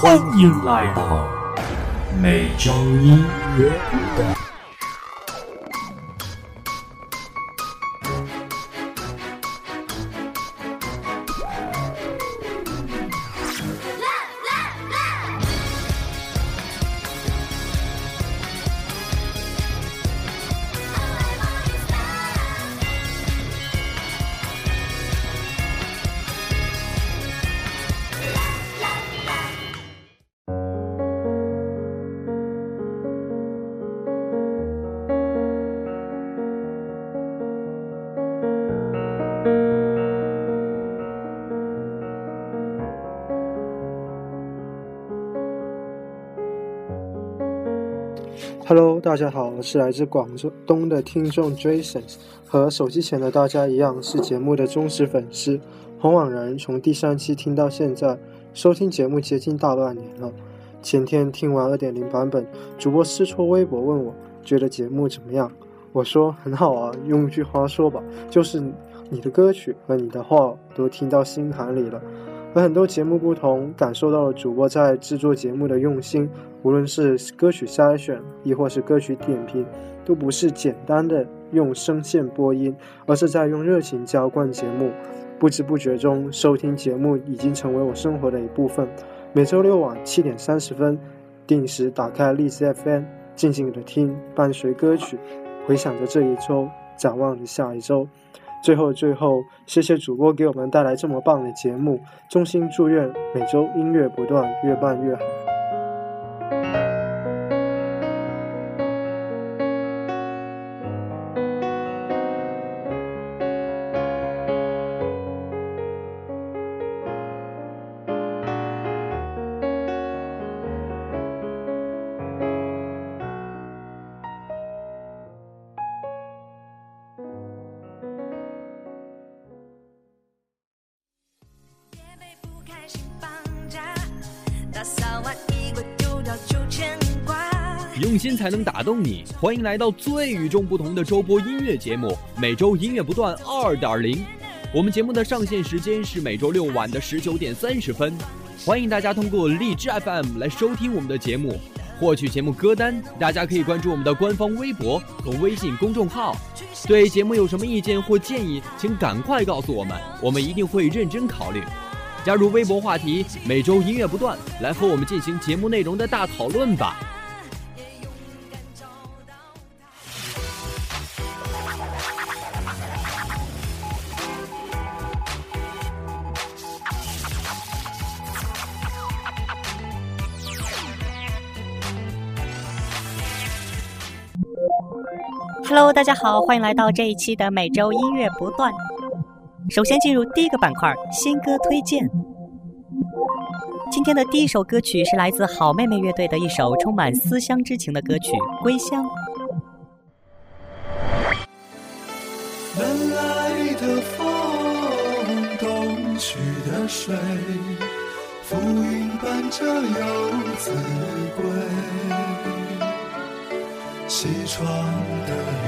欢迎来到美周音乐。大家好，我是来自广东东的听众 Jason，和手机前的大家一样，是节目的忠实粉丝。红网人从第三期听到现在，收听节目接近大半年了。前天听完二点零版本，主播试错微博问我，觉得节目怎么样？我说很好啊，用句话说吧，就是你的歌曲和你的话都听到心坎里了。和很多节目不同，感受到了主播在制作节目的用心，无论是歌曲筛选亦或是歌曲点评，都不是简单的用声线播音，而是在用热情浇灌节目。不知不觉中，收听节目已经成为我生活的一部分。每周六晚七点三十分，定时打开荔枝 FM，静静的听，伴随歌曲，回想着这一周，展望着下一周。最后，最后，谢谢主播给我们带来这么棒的节目，衷心祝愿每周音乐不断，越办越好。才能打动你。欢迎来到最与众不同的周播音乐节目《每周音乐不断二点零》。我们节目的上线时间是每周六晚的十九点三十分。欢迎大家通过荔枝 FM 来收听我们的节目，获取节目歌单。大家可以关注我们的官方微博和微信公众号。对节目有什么意见或建议，请赶快告诉我们，我们一定会认真考虑。加入微博话题“每周音乐不断”，来和我们进行节目内容的大讨论吧。Hello，大家好，欢迎来到这一期的每周音乐不断。首先进入第一个板块，新歌推荐。今天的第一首歌曲是来自好妹妹乐队的一首充满思乡之情的歌曲《归乡》。南来的风，东去的水，浮云伴着游子归。西窗的。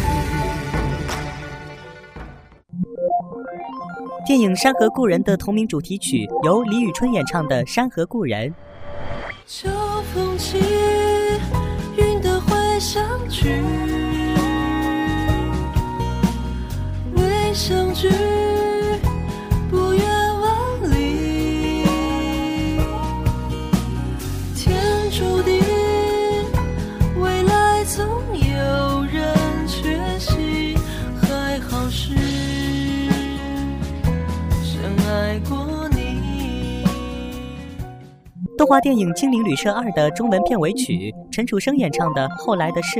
电影《山河故人》的同名主题曲由李宇春演唱的《山河故人》。《动画电影精灵旅社二》的中文片尾曲，陈楚生演唱的《后来的事》。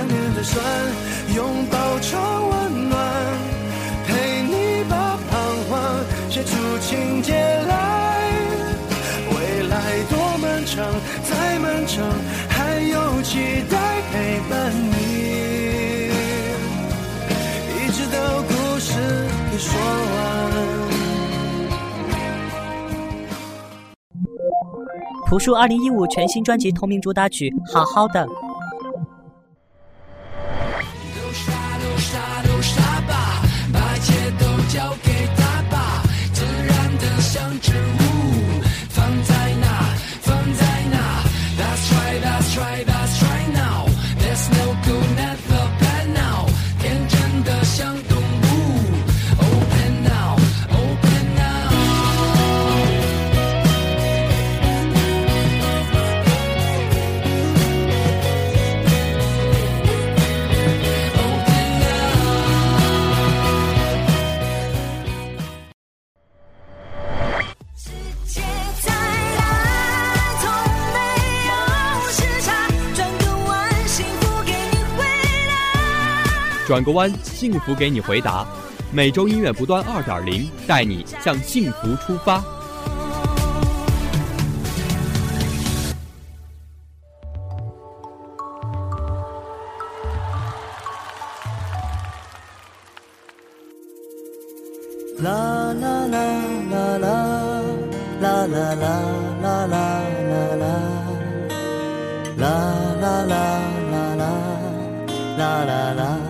想念的酸，拥抱成温暖，陪你把彷徨写出情节来。未来多漫长，再漫长，还有期待陪伴你，一直到故事已说完。图书二零一五全新专辑同名主打曲《好好的》。交给他吧，自然的像植物，放在那，放在 t l e t s try, Let's try. 转个弯，幸福给你回答。每周音乐不断二点零，带你向幸福出发。啦啦啦啦啦啦啦啦啦啦啦啦啦啦啦啦啦啦啦。啦啦。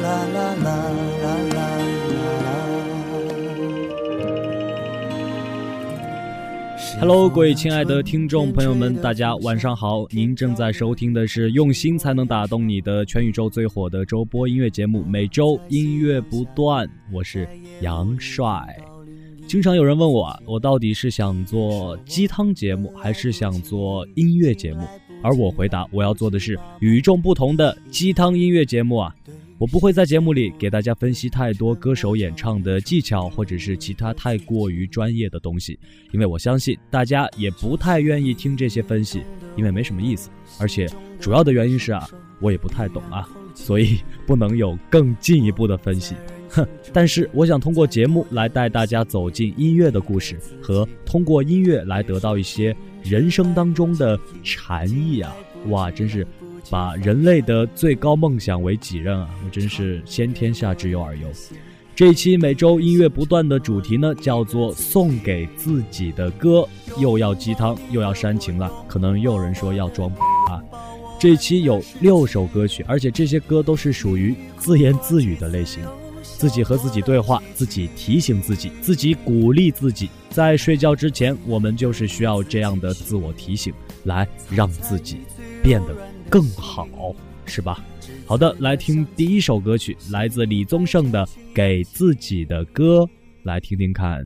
Hello，各位亲爱的听众朋友们，大家晚上好！您正在收听的是《用心才能打动你》的全宇宙最火的周播音乐节目，每周音乐不断。我是杨帅。经常有人问我，我到底是想做鸡汤节目，还是想做音乐节目？而我回答，我要做的是与众不同的鸡汤音乐节目啊。我不会在节目里给大家分析太多歌手演唱的技巧，或者是其他太过于专业的东西，因为我相信大家也不太愿意听这些分析，因为没什么意思。而且主要的原因是啊，我也不太懂啊，所以不能有更进一步的分析。哼，但是我想通过节目来带大家走进音乐的故事，和通过音乐来得到一些人生当中的禅意啊！哇，真是。把人类的最高梦想为己任啊！我真是先天下之忧而忧。这期每周音乐不断的主题呢，叫做送给自己的歌，又要鸡汤又要煽情了。可能又有人说要装啊。这期有六首歌曲，而且这些歌都是属于自言自语的类型，自己和自己对话，自己提醒自己，自己鼓励自己。在睡觉之前，我们就是需要这样的自我提醒，来让自己变得。更好是吧？好的，来听第一首歌曲，来自李宗盛的《给自己的歌》，来听听看。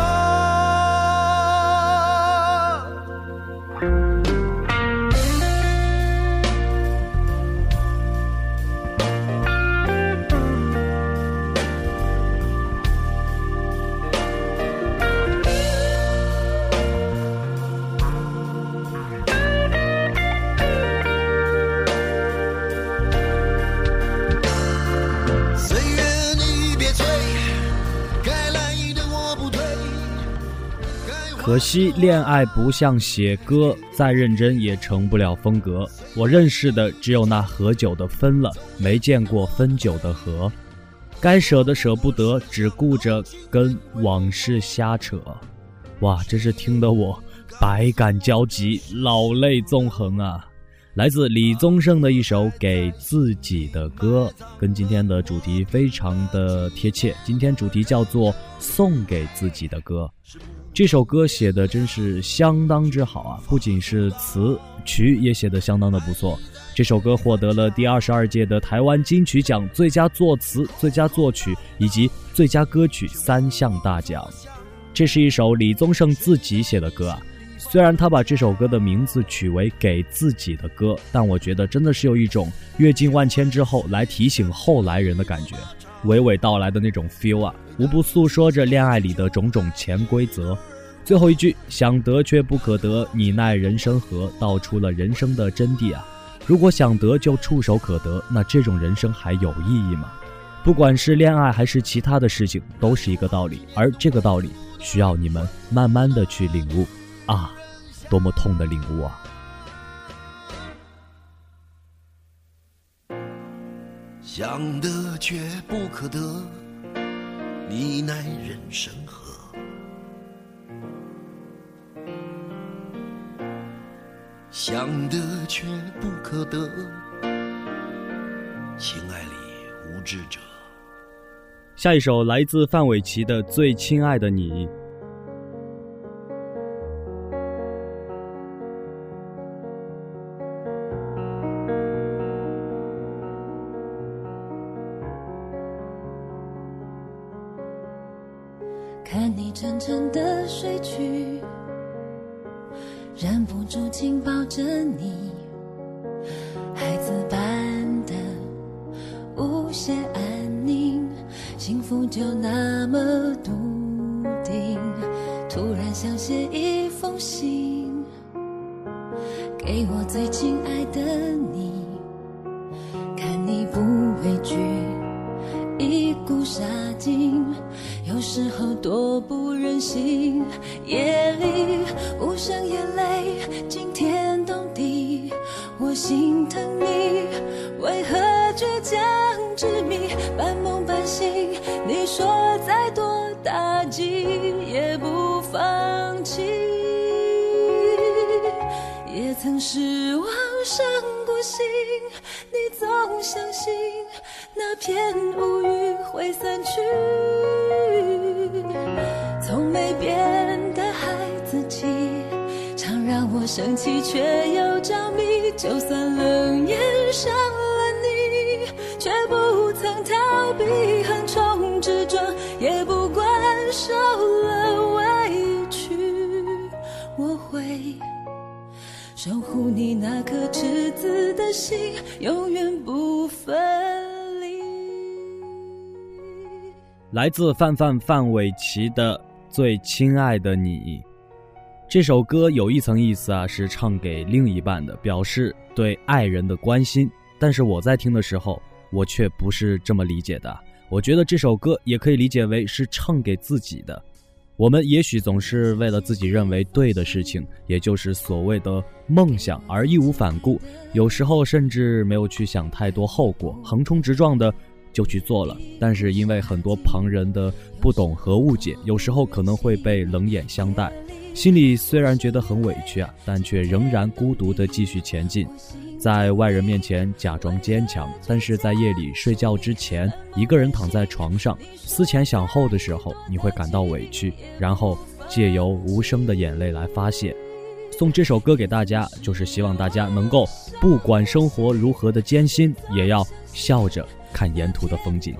可惜，恋爱不像写歌，再认真也成不了风格。我认识的只有那喝久的分了，没见过分久的和。该舍的舍不得，只顾着跟往事瞎扯。哇，真是听得我百感交集，老泪纵横啊！来自李宗盛的一首给自己的歌，跟今天的主题非常的贴切。今天主题叫做送给自己的歌。这首歌写的真是相当之好啊！不仅是词曲也写得相当的不错。这首歌获得了第二十二届的台湾金曲奖最佳作词、最佳作曲以及最佳歌曲三项大奖。这是一首李宗盛自己写的歌啊！虽然他把这首歌的名字取为《给自己的歌》，但我觉得真的是有一种阅尽万千之后来提醒后来人的感觉，娓娓道来的那种 feel 啊！无不诉说着恋爱里的种种潜规则，最后一句“想得却不可得，你奈人生何”道出了人生的真谛啊！如果想得就触手可得，那这种人生还有意义吗？不管是恋爱还是其他的事情，都是一个道理，而这个道理需要你们慢慢的去领悟，啊，多么痛的领悟啊！想得却不可得。你奈人生何想得却不可得情爱里无知者下一首来自范玮琪的最亲爱的你我最亲爱的你，看你不畏惧，一股杀劲，有时候多不忍心。夜里无声眼泪惊天动地，我心疼。心，你总相信那片乌云会散去。从没变的孩子气，常让我生气却又着迷。就算冷眼伤了你，却不曾逃避，横冲直撞，也不管受。守护你那颗赤子的心，永远不分离。来自范范范玮琪的《最亲爱的你》这首歌有一层意思啊，是唱给另一半的，表示对爱人的关心。但是我在听的时候，我却不是这么理解的。我觉得这首歌也可以理解为是唱给自己的。我们也许总是为了自己认为对的事情，也就是所谓的梦想而义无反顾，有时候甚至没有去想太多后果，横冲直撞的就去做了。但是因为很多旁人的不懂和误解，有时候可能会被冷眼相待，心里虽然觉得很委屈啊，但却仍然孤独的继续前进。在外人面前假装坚强，但是在夜里睡觉之前，一个人躺在床上思前想后的时候，你会感到委屈，然后借由无声的眼泪来发泄。送这首歌给大家，就是希望大家能够不管生活如何的艰辛，也要笑着看沿途的风景。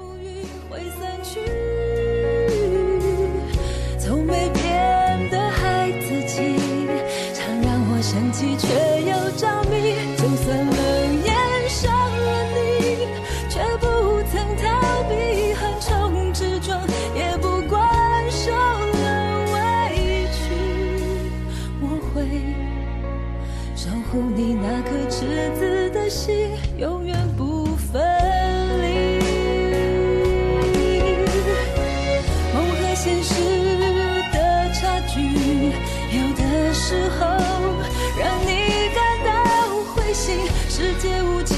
时候让你感到灰心，世界无情，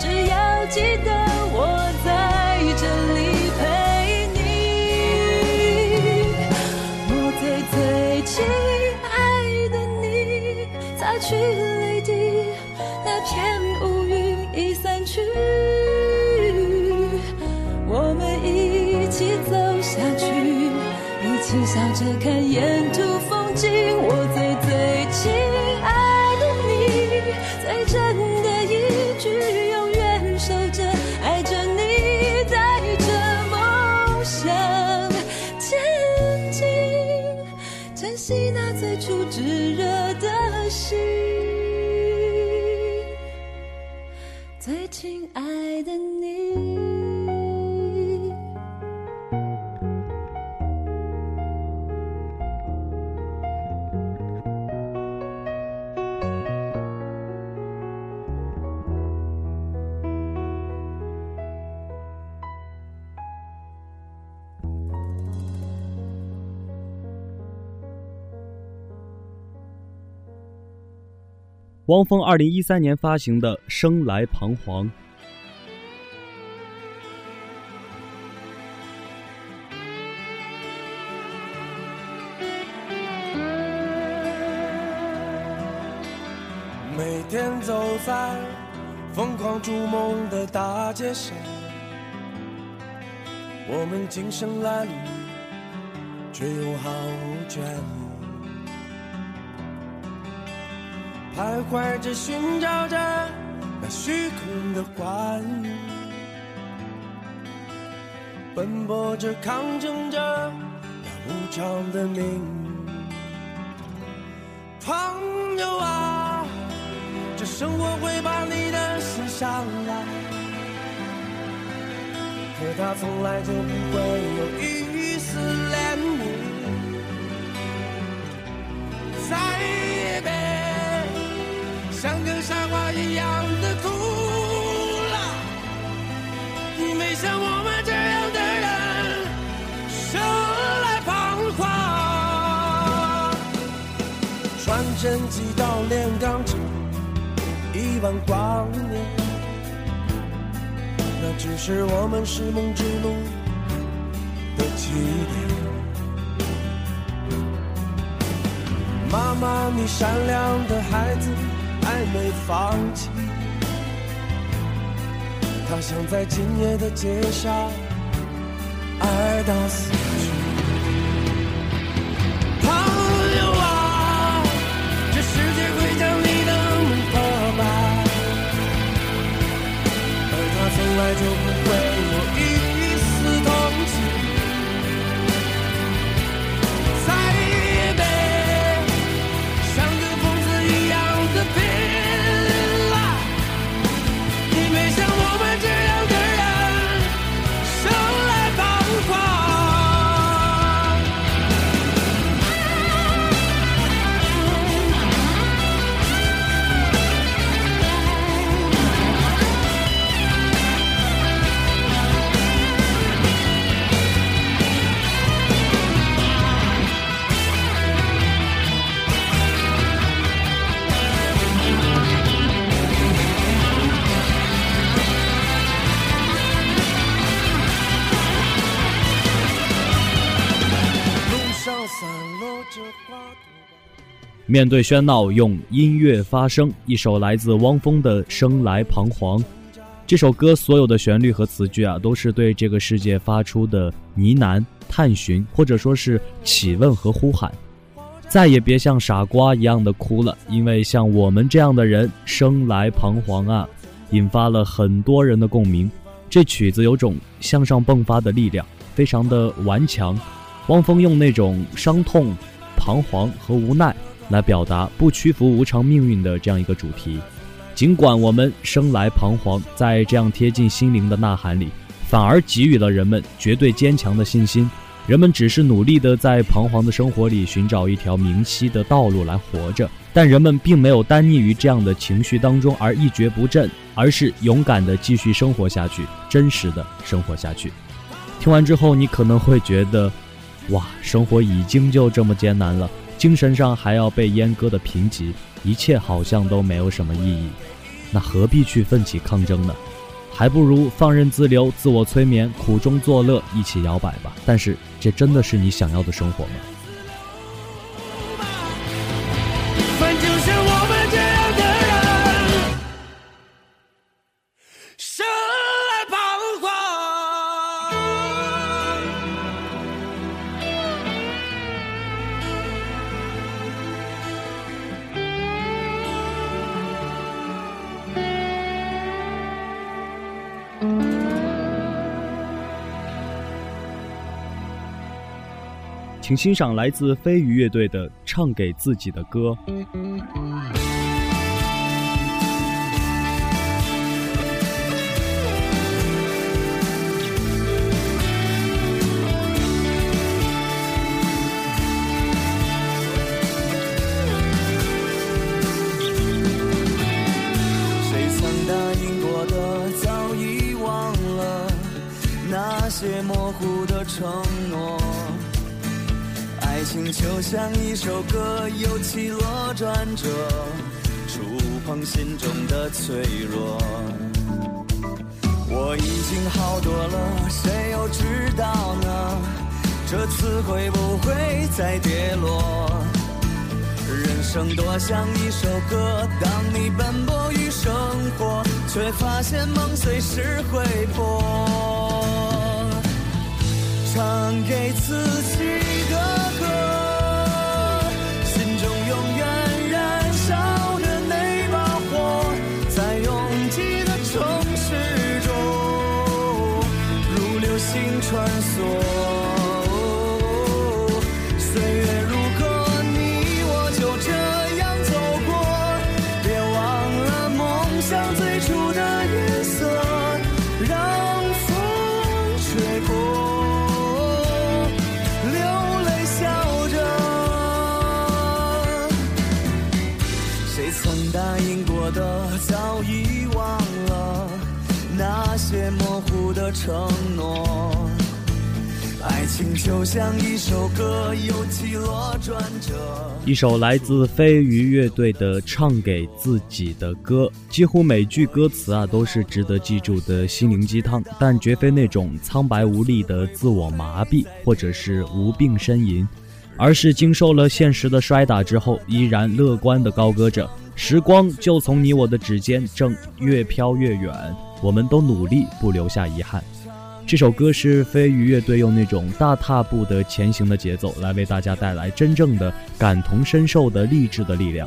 只要记得我在这里陪你。我最最亲爱的你，擦去泪滴，那片乌云已散去，我们一起走下去，一起笑着看眼。汪峰二零一三年发行的《生来彷徨》。每天走在疯狂逐梦的大街上，我们今生来却又毫无眷恋。徘徊着寻找着那虚空的幻影，奔波着抗争着那无常的命运。朋友啊，这生活会把你的心伤了，可它从来就不会有一丝怜悯。再别。像我一样的苦辣，没像我们这样的人生来彷徨。穿针几到炼钢针，一万光年，那只是我们是梦之路的起点。妈妈，你善良的孩子。还没放弃，他想在今夜的街上爱到死去。朋友啊，这世界会将你的梦破败，而他从来就。面对喧闹，用音乐发声。一首来自汪峰的《生来彷徨》，这首歌所有的旋律和词句啊，都是对这个世界发出的呢喃、探寻，或者说是起问和呼喊。再也别像傻瓜一样的哭了，因为像我们这样的人生来彷徨啊，引发了很多人的共鸣。这曲子有种向上迸发的力量，非常的顽强。汪峰用那种伤痛、彷徨和无奈，来表达不屈服无常命运的这样一个主题。尽管我们生来彷徨，在这样贴近心灵的呐喊里，反而给予了人们绝对坚强的信心。人们只是努力的在彷徨的生活里寻找一条明晰的道路来活着，但人们并没有单溺于这样的情绪当中而一蹶不振，而是勇敢的继续生活下去，真实的生活下去。听完之后，你可能会觉得。哇，生活已经就这么艰难了，精神上还要被阉割的贫瘠，一切好像都没有什么意义，那何必去奋起抗争呢？还不如放任自流，自我催眠，苦中作乐，一起摇摆吧。但是，这真的是你想要的生活吗？请欣赏来自飞鱼乐队的《唱给自己的歌》。谁曾答应过的早已忘了，那些模糊的承诺。情就像一首歌，有起落转折，触碰心中的脆弱。我已经好多了，谁又知道呢？这次会不会再跌落？人生多像一首歌，当你奔波于生活，却发现梦随时会破。一首来自飞鱼乐队的《唱给自己的歌》，几乎每句歌词啊都是值得记住的心灵鸡汤，但绝非那种苍白无力的自我麻痹，或者是无病呻吟，而是经受了现实的摔打之后，依然乐观的高歌着。时光就从你我的指尖正越飘越远，我们都努力不留下遗憾。这首歌是飞鱼乐队用那种大踏步的前行的节奏来为大家带来真正的感同身受的励志的力量。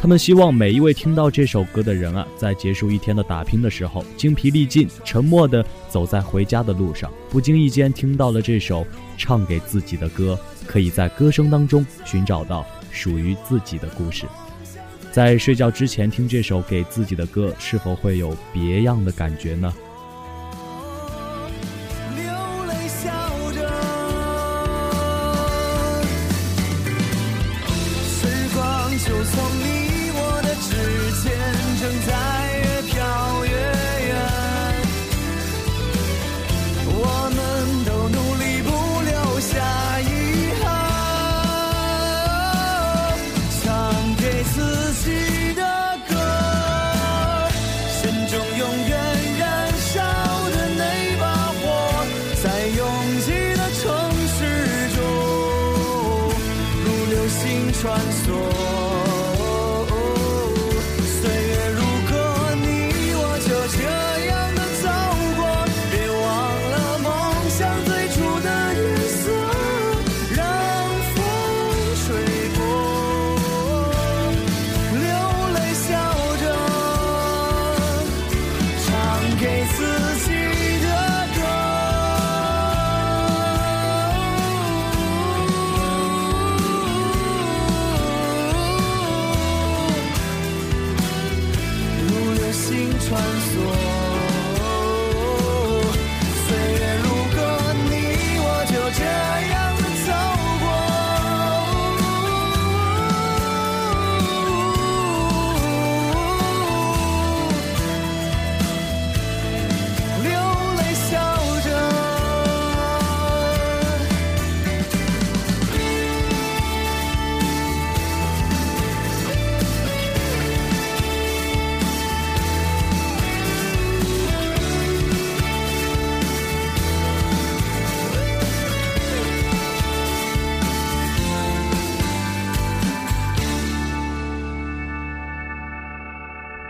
他们希望每一位听到这首歌的人啊，在结束一天的打拼的时候，精疲力尽，沉默的走在回家的路上，不经意间听到了这首唱给自己的歌，可以在歌声当中寻找到属于自己的故事。在睡觉之前听这首给自己的歌，是否会有别样的感觉呢？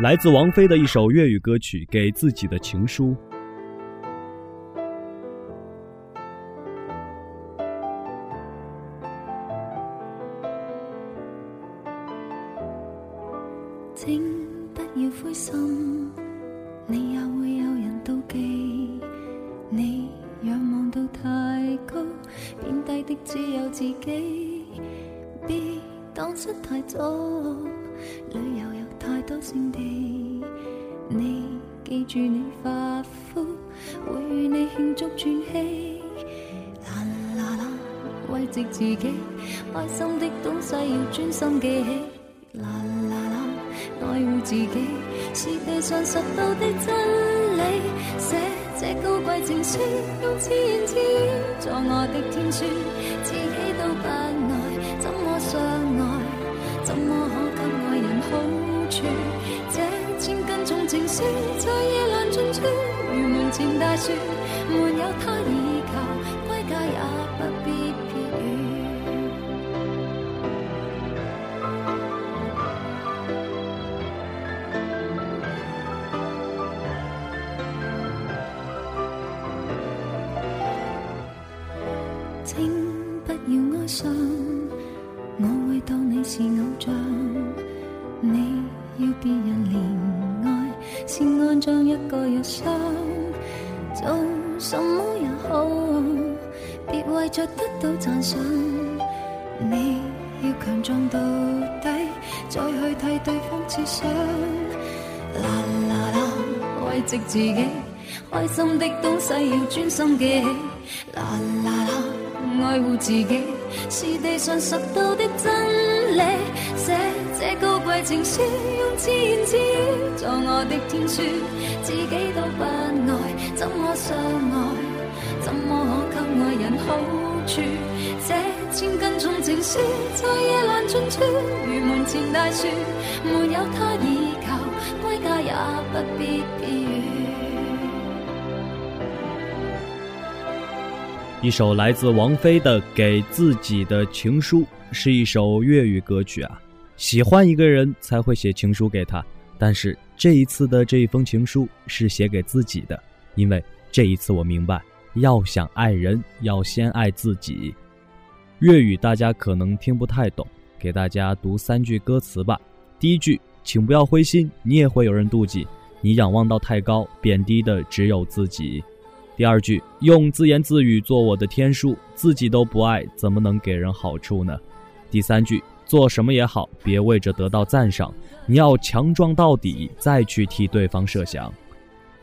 来自王菲的一首粤语歌曲《给自己的情书》。请不要灰心，你也会有人妒忌。你仰望到太高，贬低的只有自己。太早，旅游有太多胜地，你记住你发肤，会与你庆祝转机。啦啦啦，慰藉自己，开心的东西要专心记起。啦啦啦，爱护自己，是地上拾到的真理。写这高贵情书，用自言自语，作我的天书。想你要强壮到底，再去替对方设想。啦啦啦，慰藉自己，开心的东西要专心记起。啦啦啦，爱护自己，是地上拾到的真理。写这高贵情书，用自然字，作我的天书。自己都不爱，怎么相爱？怎么可给爱人好处？一首来自王菲的《给自己的情书》是一首粤语歌曲啊。喜欢一个人才会写情书给他，但是这一次的这一封情书是写给自己的，因为这一次我明白，要想爱人，要先爱自己。粤语大家可能听不太懂，给大家读三句歌词吧。第一句，请不要灰心，你也会有人妒忌，你仰望到太高，贬低的只有自己。第二句，用自言自语做我的天书，自己都不爱，怎么能给人好处呢？第三句，做什么也好，别为着得到赞赏，你要强壮到底，再去替对方设想。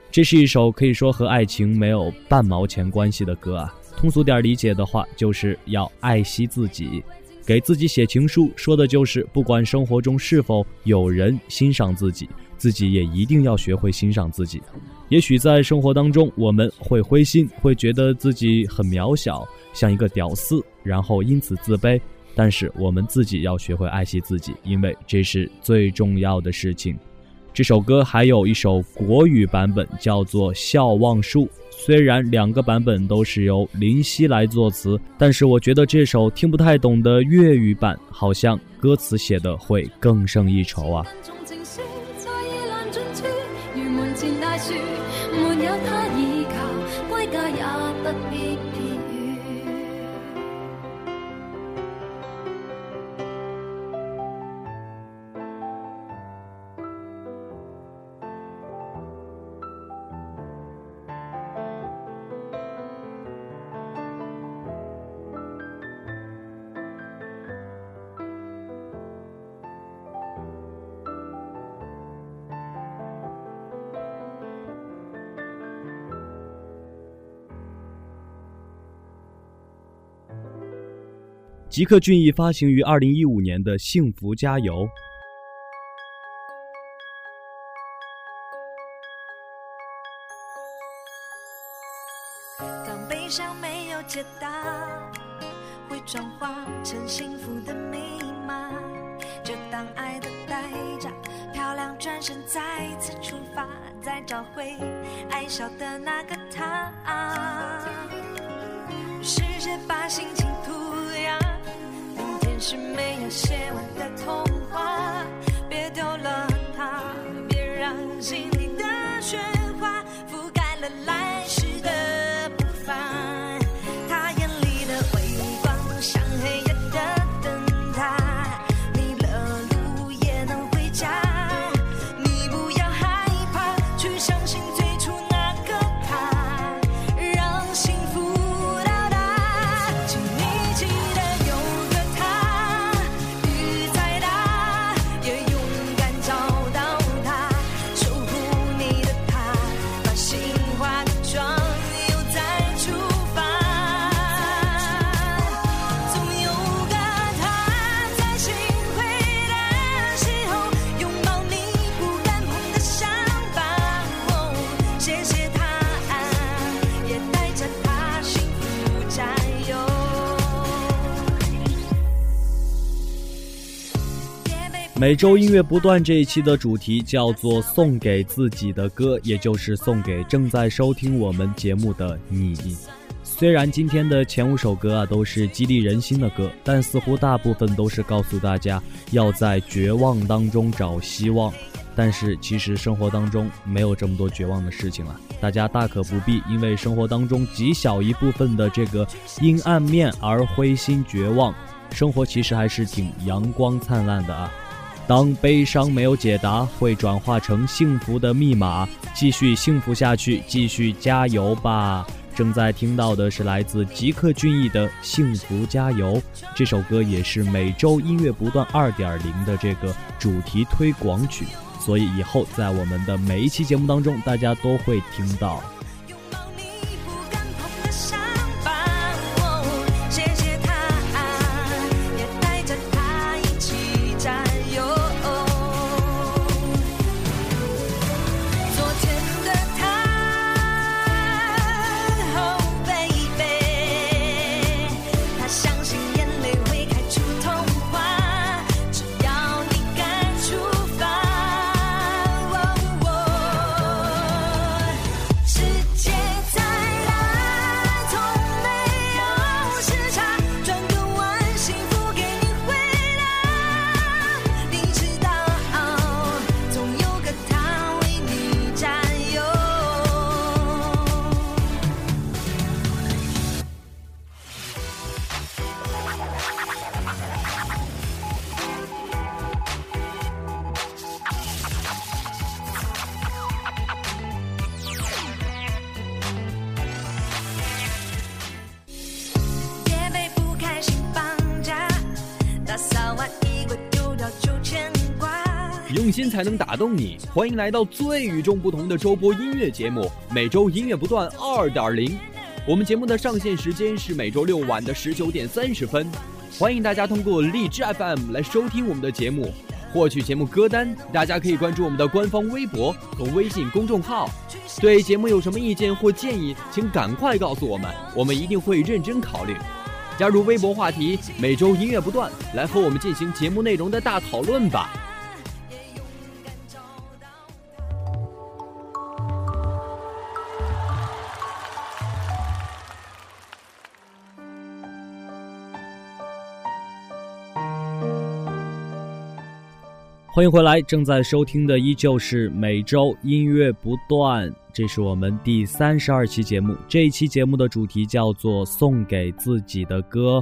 这是一首可以说和爱情没有半毛钱关系的歌啊。通俗点理解的话，就是要爱惜自己，给自己写情书，说的就是不管生活中是否有人欣赏自己，自己也一定要学会欣赏自己。也许在生活当中，我们会灰心，会觉得自己很渺小，像一个屌丝，然后因此自卑。但是我们自己要学会爱惜自己，因为这是最重要的事情。这首歌还有一首国语版本，叫做《笑忘书》。虽然两个版本都是由林夕来作词，但是我觉得这首听不太懂的粤语版，好像歌词写的会更胜一筹啊。吉克隽逸发行于二零一五年的《幸福加油》。当悲伤没有解答，会转化成幸福的密码。就当爱的代价，漂亮转身，再次出发，再找回爱笑的那个他。试着把心情。写完的童话，别丢了它，别让心。每周音乐不断这一期的主题叫做送给自己的歌，也就是送给正在收听我们节目的你。虽然今天的前五首歌啊都是激励人心的歌，但似乎大部分都是告诉大家要在绝望当中找希望。但是其实生活当中没有这么多绝望的事情了，大家大可不必因为生活当中极小一部分的这个阴暗面而灰心绝望。生活其实还是挺阳光灿烂的啊。当悲伤没有解答，会转化成幸福的密码，继续幸福下去，继续加油吧！正在听到的是来自吉克隽逸的《幸福加油》这首歌，也是每周音乐不断二点零的这个主题推广曲，所以以后在我们的每一期节目当中，大家都会听到。才能打动你。欢迎来到最与众不同的周播音乐节目《每周音乐不断二点零》。我们节目的上线时间是每周六晚的十九点三十分。欢迎大家通过荔枝 FM 来收听我们的节目，获取节目歌单。大家可以关注我们的官方微博和微信公众号。对节目有什么意见或建议，请赶快告诉我们，我们一定会认真考虑。加入微博话题“每周音乐不断”，来和我们进行节目内容的大讨论吧。欢迎回来，正在收听的依旧是每周音乐不断，这是我们第三十二期节目。这一期节目的主题叫做送给自己的歌。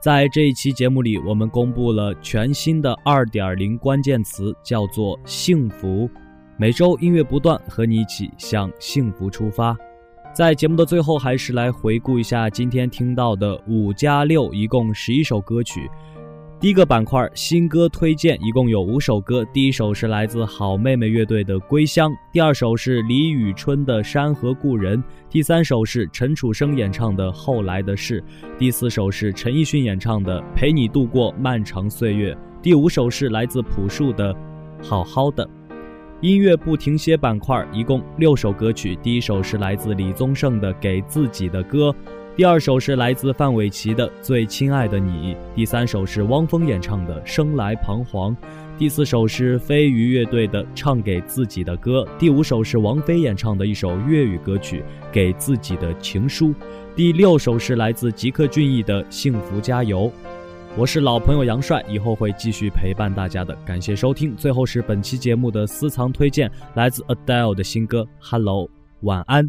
在这一期节目里，我们公布了全新的二点零关键词，叫做幸福。每周音乐不断，和你一起向幸福出发。在节目的最后，还是来回顾一下今天听到的五加六，一共十一首歌曲。第一个板块新歌推荐，一共有五首歌。第一首是来自好妹妹乐队的《归乡》，第二首是李宇春的《山河故人》，第三首是陈楚生演唱的《后来的事》，第四首是陈奕迅演唱的《陪你度过漫长岁月》，第五首是来自朴树的《好好的》。音乐不停歇板块，一共六首歌曲。第一首是来自李宗盛的《给自己的歌》。第二首是来自范玮琪的《最亲爱的你》，第三首是汪峰演唱的《生来彷徨》，第四首是飞鱼乐队的《唱给自己的歌》，第五首是王菲演唱的一首粤语歌曲《给自己的情书》，第六首是来自吉克隽逸的《幸福加油》。我是老朋友杨帅，以后会继续陪伴大家的。感谢收听，最后是本期节目的私藏推荐，来自 Adele 的新歌《Hello》，晚安。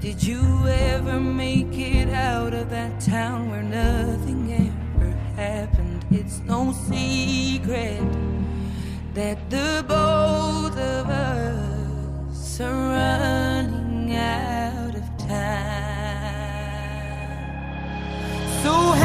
Did you ever make it out of that town where nothing ever happened? It's no secret that the both of us are running out of time. So